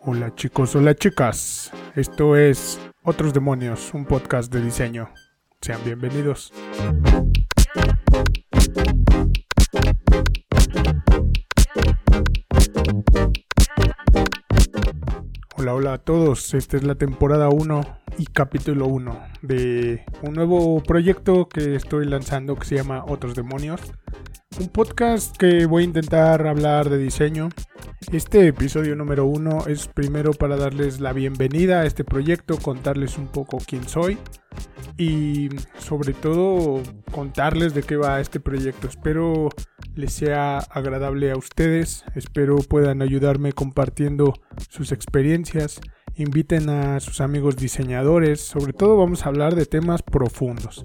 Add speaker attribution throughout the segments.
Speaker 1: Hola chicos, hola chicas. Esto es Otros Demonios, un podcast de diseño. Sean bienvenidos. Hola, hola a todos. Esta es la temporada 1 y capítulo 1 de un nuevo proyecto que estoy lanzando que se llama Otros Demonios. Un podcast que voy a intentar hablar de diseño. Este episodio número 1 es primero para darles la bienvenida a este proyecto, contarles un poco quién soy y sobre todo contarles de qué va este proyecto. Espero les sea agradable a ustedes. Espero puedan ayudarme compartiendo sus experiencias. Inviten a sus amigos diseñadores. Sobre todo vamos a hablar de temas profundos.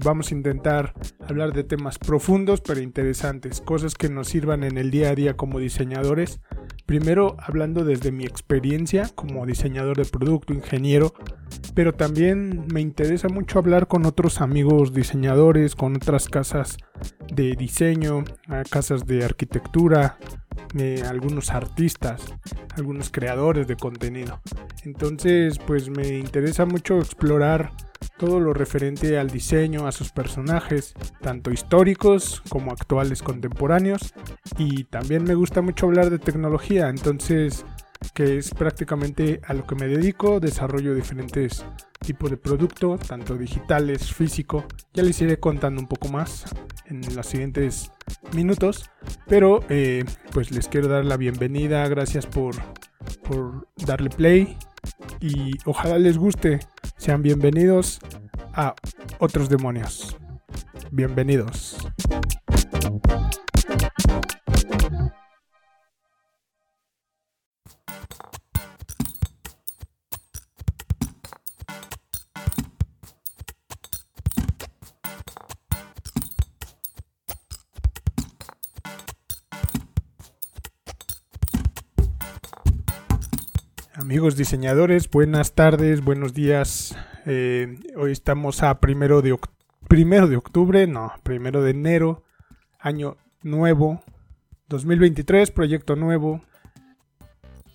Speaker 1: Vamos a intentar hablar de temas profundos pero interesantes, cosas que nos sirvan en el día a día como diseñadores. Primero hablando desde mi experiencia como diseñador de producto, ingeniero, pero también me interesa mucho hablar con otros amigos diseñadores, con otras casas de diseño, casas de arquitectura, algunos artistas, algunos creadores de contenido. Entonces, pues me interesa mucho explorar todo lo referente al diseño, a sus personajes, tanto históricos como actuales contemporáneos. Y también me gusta mucho hablar de tecnología, entonces que es prácticamente a lo que me dedico, desarrollo diferentes tipos de productos, tanto digitales, físico. Ya les iré contando un poco más en los siguientes minutos, pero eh, pues les quiero dar la bienvenida, gracias por, por darle play y ojalá les guste. Sean bienvenidos a Otros Demonios. Bienvenidos. Amigos diseñadores, buenas tardes, buenos días. Eh, hoy estamos a primero de, octubre, no, primero de enero, año nuevo, 2023, proyecto nuevo.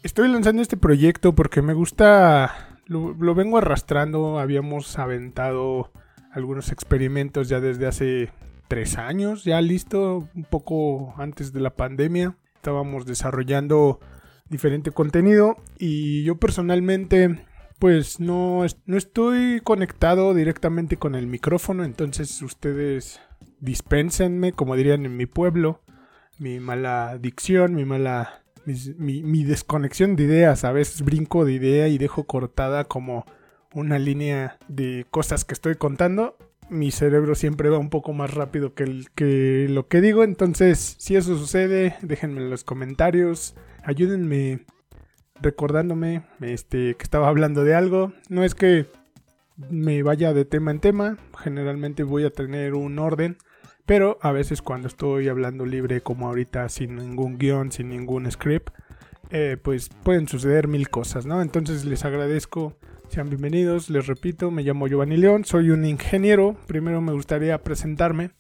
Speaker 1: Estoy lanzando este proyecto porque me gusta, lo, lo vengo arrastrando, habíamos aventado algunos experimentos ya desde hace tres años, ya listo, un poco antes de la pandemia. Estábamos desarrollando diferente contenido y yo personalmente pues no, no estoy conectado directamente con el micrófono, entonces ustedes dispénsenme, como dirían en mi pueblo, mi mala dicción, mi mala... Mi, mi, desconexión de ideas, a veces brinco de idea y dejo cortada como una línea de cosas que estoy contando. Mi cerebro siempre va un poco más rápido que, el, que lo que digo, entonces si eso sucede, déjenme en los comentarios ayúdenme recordándome este, que estaba hablando de algo. No es que me vaya de tema en tema, generalmente voy a tener un orden, pero a veces cuando estoy hablando libre como ahorita sin ningún guion, sin ningún script, eh, pues pueden suceder mil cosas, ¿no? Entonces les agradezco, sean bienvenidos, les repito, me llamo Giovanni León, soy un ingeniero, primero me gustaría presentarme,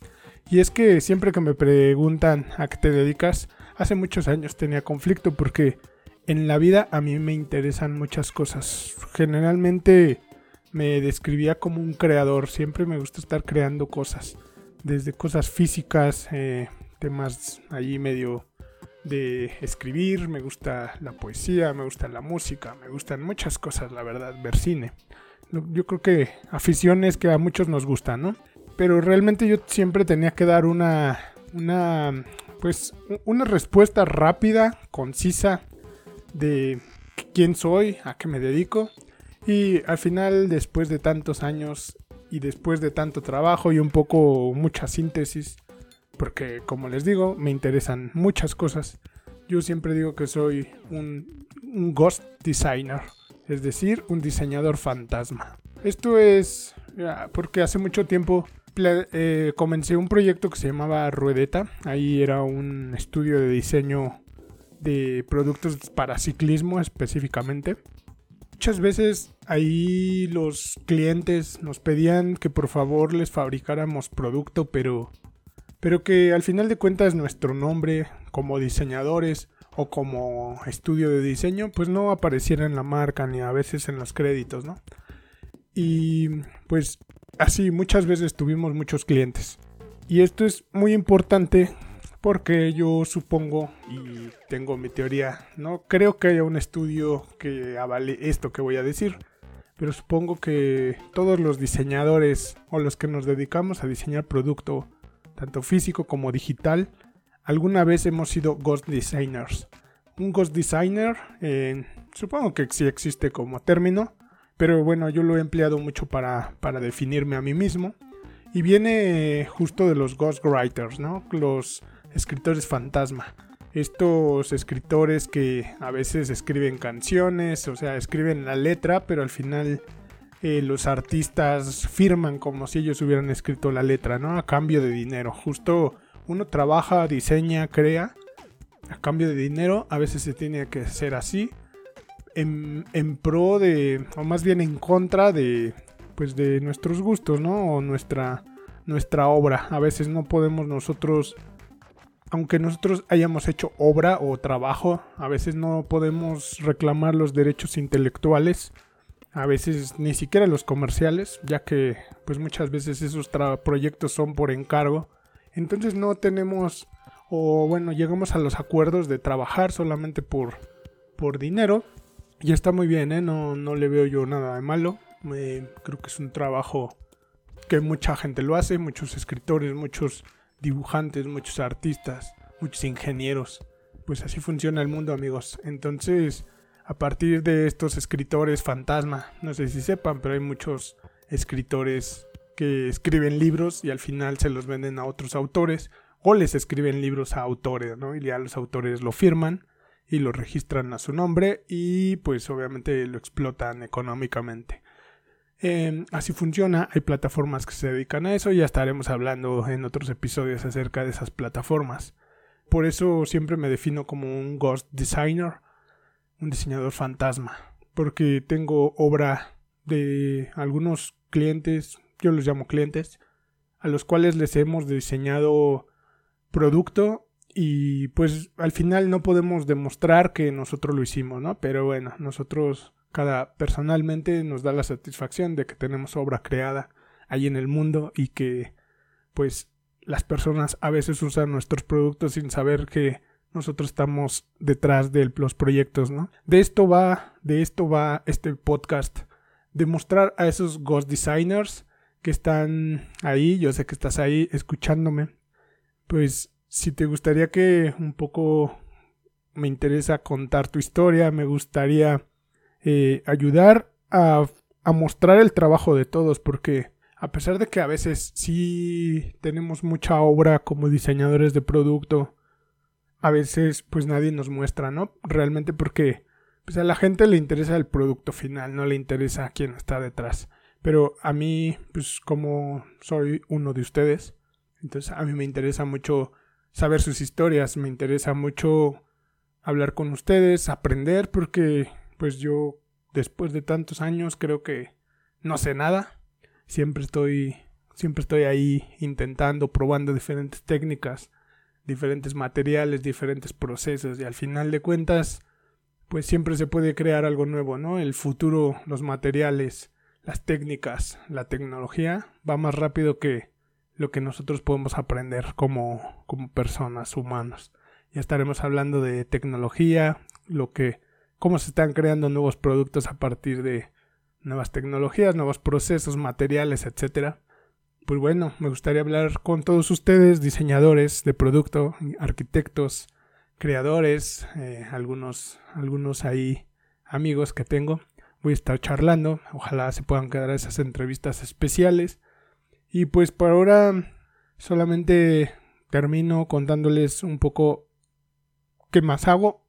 Speaker 1: y es que siempre que me preguntan a qué te dedicas, hace muchos años tenía conflicto porque en la vida a mí me interesan muchas cosas. Generalmente me describía como un creador, siempre me gusta estar creando cosas, desde cosas físicas, eh, temas allí medio de escribir, me gusta la poesía, me gusta la música, me gustan muchas cosas, la verdad, ver cine. Yo creo que aficiones que a muchos nos gustan, ¿no? Pero realmente yo siempre tenía que dar una, una pues una respuesta rápida, concisa de quién soy, a qué me dedico. Y al final, después de tantos años y después de tanto trabajo y un poco mucha síntesis, porque como les digo, me interesan muchas cosas. Yo siempre digo que soy un, un ghost designer, es decir, un diseñador fantasma. Esto es porque hace mucho tiempo eh, comencé un proyecto que se llamaba Ruedeta. Ahí era un estudio de diseño de productos para ciclismo específicamente. Muchas veces ahí los clientes nos pedían que por favor les fabricáramos producto, pero, pero que al final de cuentas nuestro nombre como diseñadores o como estudio de diseño, pues no apareciera en la marca ni a veces en los créditos, ¿no? Y pues así muchas veces tuvimos muchos clientes. Y esto es muy importante porque yo supongo y tengo mi teoría, no creo que haya un estudio que avale esto que voy a decir, pero supongo que todos los diseñadores o los que nos dedicamos a diseñar producto, tanto físico como digital, alguna vez hemos sido ghost designers. Un ghost designer, eh, supongo que sí existe como término, pero bueno, yo lo he empleado mucho para, para definirme a mí mismo. Y viene justo de los ghostwriters, ¿no? Los escritores fantasma. Estos escritores que a veces escriben canciones, o sea, escriben la letra, pero al final eh, los artistas firman como si ellos hubieran escrito la letra, ¿no? A cambio de dinero. Justo uno trabaja, diseña, crea, a cambio de dinero. A veces se tiene que hacer así. En, pro de, o más bien en contra de, pues de nuestros gustos, ¿no? O nuestra, nuestra obra. A veces no podemos nosotros aunque nosotros hayamos hecho obra o trabajo, a veces no podemos reclamar los derechos intelectuales, a veces ni siquiera los comerciales, ya que pues muchas veces esos proyectos son por encargo. Entonces no tenemos o bueno, llegamos a los acuerdos de trabajar solamente por por dinero y está muy bien, ¿eh? no, no le veo yo nada de malo. creo que es un trabajo que mucha gente lo hace, muchos escritores, muchos dibujantes, muchos artistas, muchos ingenieros. Pues así funciona el mundo, amigos. Entonces, a partir de estos escritores fantasma, no sé si sepan, pero hay muchos escritores que escriben libros y al final se los venden a otros autores o les escriben libros a autores, ¿no? Y ya los autores lo firman y lo registran a su nombre y pues obviamente lo explotan económicamente. Em, así funciona, hay plataformas que se dedican a eso ya estaremos hablando en otros episodios acerca de esas plataformas. Por eso siempre me defino como un ghost designer, un diseñador fantasma, porque tengo obra de algunos clientes, yo los llamo clientes, a los cuales les hemos diseñado producto y pues al final no podemos demostrar que nosotros lo hicimos, ¿no? Pero bueno, nosotros cada personalmente nos da la satisfacción de que tenemos obra creada ahí en el mundo y que pues las personas a veces usan nuestros productos sin saber que nosotros estamos detrás de los proyectos, ¿no? De esto va, de esto va este podcast, demostrar a esos ghost designers que están ahí, yo sé que estás ahí escuchándome, pues si te gustaría que un poco me interesa contar tu historia, me gustaría eh, ayudar a, a mostrar el trabajo de todos, porque a pesar de que a veces sí tenemos mucha obra como diseñadores de producto, a veces pues nadie nos muestra, ¿no? Realmente porque pues a la gente le interesa el producto final, no le interesa quién está detrás. Pero a mí, pues como soy uno de ustedes, entonces a mí me interesa mucho saber sus historias, me interesa mucho hablar con ustedes, aprender, porque pues yo, después de tantos años, creo que no sé nada. Siempre estoy, siempre estoy ahí intentando, probando diferentes técnicas, diferentes materiales, diferentes procesos y al final de cuentas, pues siempre se puede crear algo nuevo, ¿no? El futuro, los materiales, las técnicas, la tecnología va más rápido que lo que nosotros podemos aprender como, como personas humanos. Ya estaremos hablando de tecnología, lo que cómo se están creando nuevos productos a partir de nuevas tecnologías, nuevos procesos, materiales, etcétera. Pues bueno, me gustaría hablar con todos ustedes, diseñadores de producto, arquitectos, creadores, eh, algunos, algunos ahí amigos que tengo. Voy a estar charlando, ojalá se puedan quedar esas entrevistas especiales. Y pues por ahora solamente termino contándoles un poco qué más hago.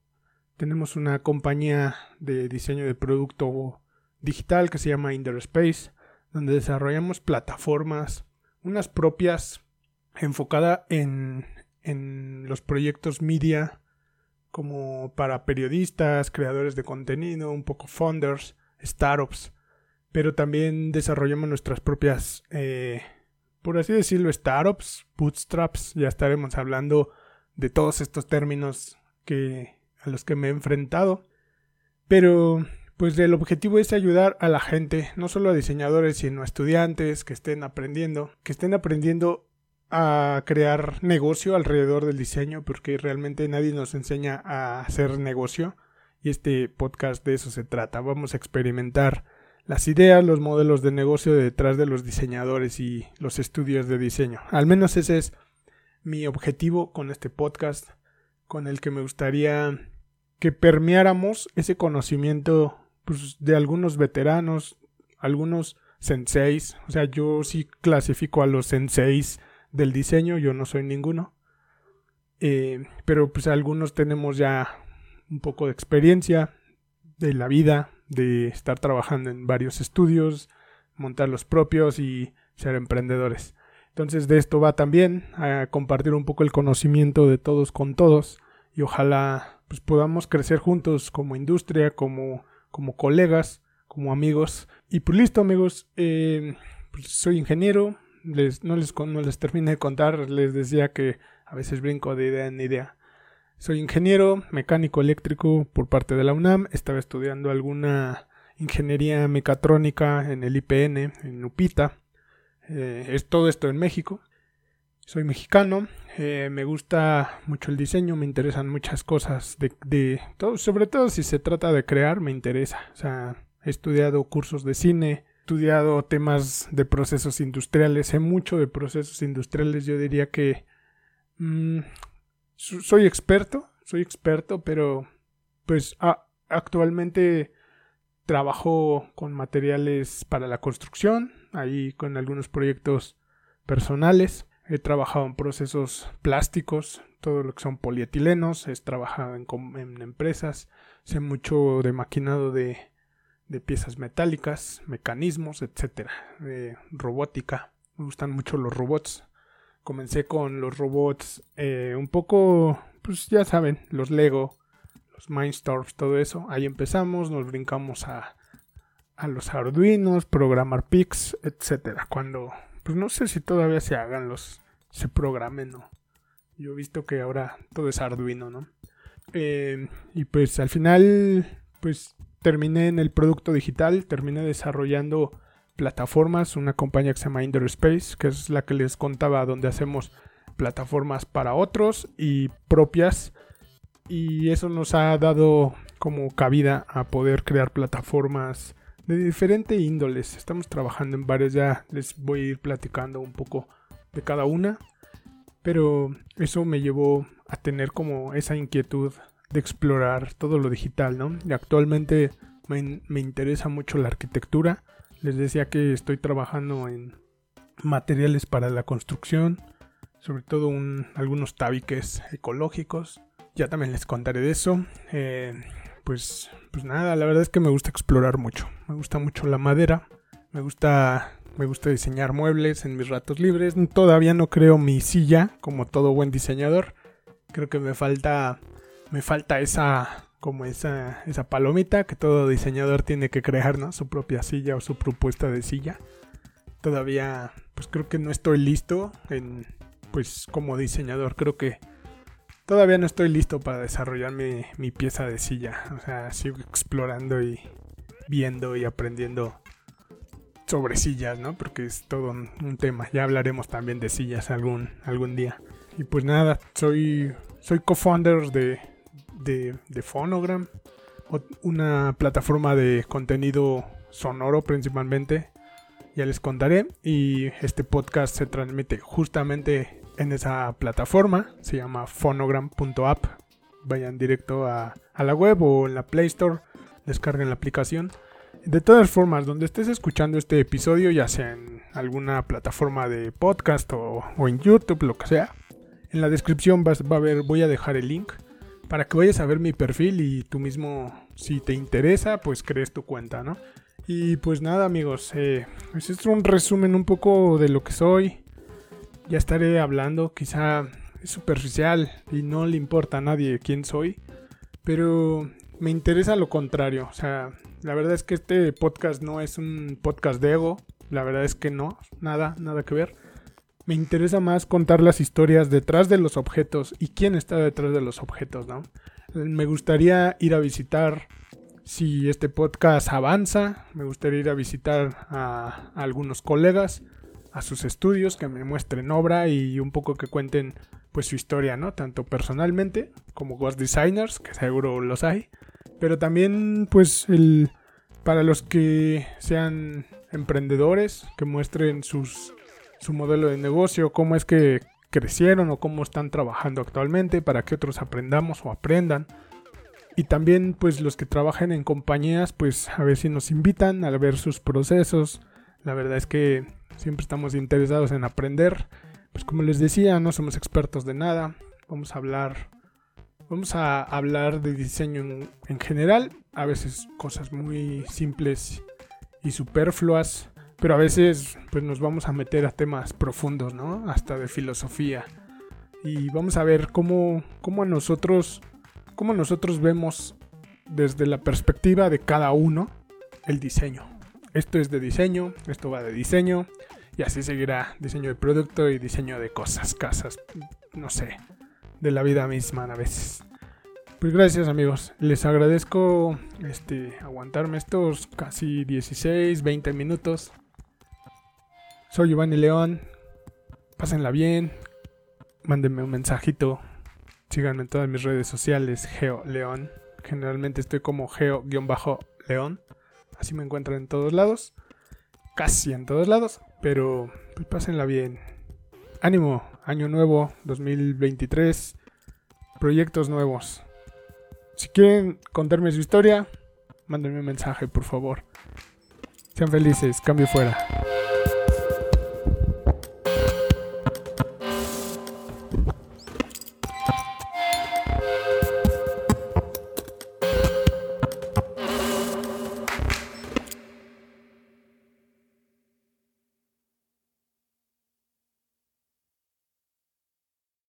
Speaker 1: Tenemos una compañía de diseño de producto digital que se llama Interspace, donde desarrollamos plataformas, unas propias enfocada en, en los proyectos media, como para periodistas, creadores de contenido, un poco founders, startups, pero también desarrollamos nuestras propias, eh, por así decirlo, startups, bootstraps, ya estaremos hablando de todos estos términos que a los que me he enfrentado. Pero pues el objetivo es ayudar a la gente, no solo a diseñadores, sino a estudiantes que estén aprendiendo, que estén aprendiendo a crear negocio alrededor del diseño, porque realmente nadie nos enseña a hacer negocio y este podcast de eso se trata. Vamos a experimentar las ideas, los modelos de negocio detrás de los diseñadores y los estudios de diseño. Al menos ese es mi objetivo con este podcast, con el que me gustaría que permeáramos ese conocimiento pues, de algunos veteranos, algunos senseis, o sea, yo sí clasifico a los senseis del diseño, yo no soy ninguno, eh, pero pues algunos tenemos ya un poco de experiencia de la vida, de estar trabajando en varios estudios, montar los propios y ser emprendedores. Entonces de esto va también a compartir un poco el conocimiento de todos con todos y ojalá pues podamos crecer juntos como industria, como como colegas, como amigos. Y pues listo amigos, eh, pues soy ingeniero, les, no, les, no les terminé de contar, les decía que a veces brinco de idea en idea. Soy ingeniero mecánico eléctrico por parte de la UNAM, estaba estudiando alguna ingeniería mecatrónica en el IPN, en Upita. Eh, es todo esto en México. Soy mexicano, eh, me gusta mucho el diseño, me interesan muchas cosas de, de todo, sobre todo si se trata de crear, me interesa. O sea, he estudiado cursos de cine, he estudiado temas de procesos industriales, sé mucho de procesos industriales, yo diría que mm, soy experto, soy experto, pero pues actualmente trabajo con materiales para la construcción, ahí con algunos proyectos personales. He trabajado en procesos plásticos, todo lo que son polietilenos, he trabajado en, empresas, sé mucho de maquinado de, piezas metálicas, mecanismos, etcétera, de robótica. Me gustan mucho los robots. Comencé con los robots eh, un poco, pues ya saben, los Lego, los Mindstorms, todo eso. Ahí empezamos, nos brincamos a, a los Arduinos, programar PICs, etcétera. Cuando pues no sé si todavía se hagan los, se programen, ¿no? Yo he visto que ahora todo es Arduino, ¿no? Eh, y pues al final, pues terminé en el producto digital, terminé desarrollando plataformas, una compañía que se llama Space, que es la que les contaba donde hacemos plataformas para otros y propias. Y eso nos ha dado como cabida a poder crear plataformas de diferente índoles. Estamos trabajando en varias, ya les voy a ir platicando un poco de cada una. Pero eso me llevó a tener como esa inquietud de explorar todo lo digital, ¿no? Y actualmente me, me interesa mucho la arquitectura. Les decía que estoy trabajando en materiales para la construcción, sobre todo un, algunos tabiques ecológicos. Ya también les contaré de eso. Eh, pues, pues nada, la verdad es que me gusta explorar mucho. Me gusta mucho la madera. Me gusta, me gusta diseñar muebles en mis ratos libres. Todavía no creo mi silla como todo buen diseñador. Creo que me falta, me falta esa, como esa, esa palomita que todo diseñador tiene que crear, ¿no? Su propia silla o su propuesta de silla. Todavía, pues creo que no estoy listo en, pues como diseñador. Creo que Todavía no estoy listo para desarrollar mi, pieza de silla. O sea, sigo explorando y viendo y aprendiendo sobre sillas, ¿no? Porque es todo un, tema. Ya hablaremos también de sillas algún, algún día. Y pues nada, soy, soy co-founder de, de, de Phonogram, una plataforma de contenido sonoro principalmente. Ya les contaré. Y este podcast se transmite justamente en esa plataforma. Se llama phonogram.app. Vayan directo a, la web o en la Play Store. Descarguen la aplicación. De todas formas, donde estés escuchando este episodio, ya sea en alguna plataforma de podcast o, en YouTube, lo que sea, en la descripción vas, va a ver, voy a dejar el link para que vayas a ver mi perfil y tú mismo, si te interesa, pues crees tu cuenta, ¿no? Y pues nada, amigos, eh, pues es un resumen un poco de lo que soy, ya estaré hablando, quizá es superficial y no le importa a nadie quién soy, pero me interesa lo contrario, o sea, la verdad es que este podcast no es un podcast de ego, la verdad es que no, nada, nada que ver. Me interesa más contar las historias detrás de los objetos y quién está detrás de los objetos, ¿no? Me gustaría ir a visitar, si este podcast avanza, me gustaría ir a visitar a, algunos colegas, a sus estudios, que me muestren obra y un poco que cuenten pues su historia, ¿no? Tanto personalmente como Ghost Designers, que seguro los hay, pero también pues el para los que sean emprendedores, que muestren sus su modelo de negocio, cómo es que crecieron o cómo están trabajando actualmente para que otros aprendamos o aprendan. Y también pues los que trabajan en compañías pues a ver si nos invitan a ver sus procesos. La verdad es que siempre estamos interesados en aprender. Pues como les decía, no somos expertos de nada. Vamos a hablar vamos a hablar de diseño en, en general, a veces cosas muy simples y superfluas pero a veces pues nos vamos a meter a temas profundos, ¿no? Hasta de filosofía. Y vamos a ver cómo, cómo nosotros, cómo nosotros vemos desde la perspectiva de cada uno el diseño. Esto es de diseño, esto va de diseño, y así seguirá diseño de producto y diseño de cosas, casas, no sé, de la vida misma a veces. Pues gracias amigos, les agradezco este aguantarme estos casi 16, 20 minutos soy Giovanni León. Pásenla bien. Mándenme un mensajito. Síganme en todas mis redes sociales, Geo León. Generalmente estoy como Geo-León. Así me encuentran en todos lados. Casi en todos lados. Pero pues pásenla bien. Ánimo, año nuevo, 2023. Proyectos nuevos. Si quieren contarme su historia, mándenme un mensaje, por favor. Sean felices, cambio fuera.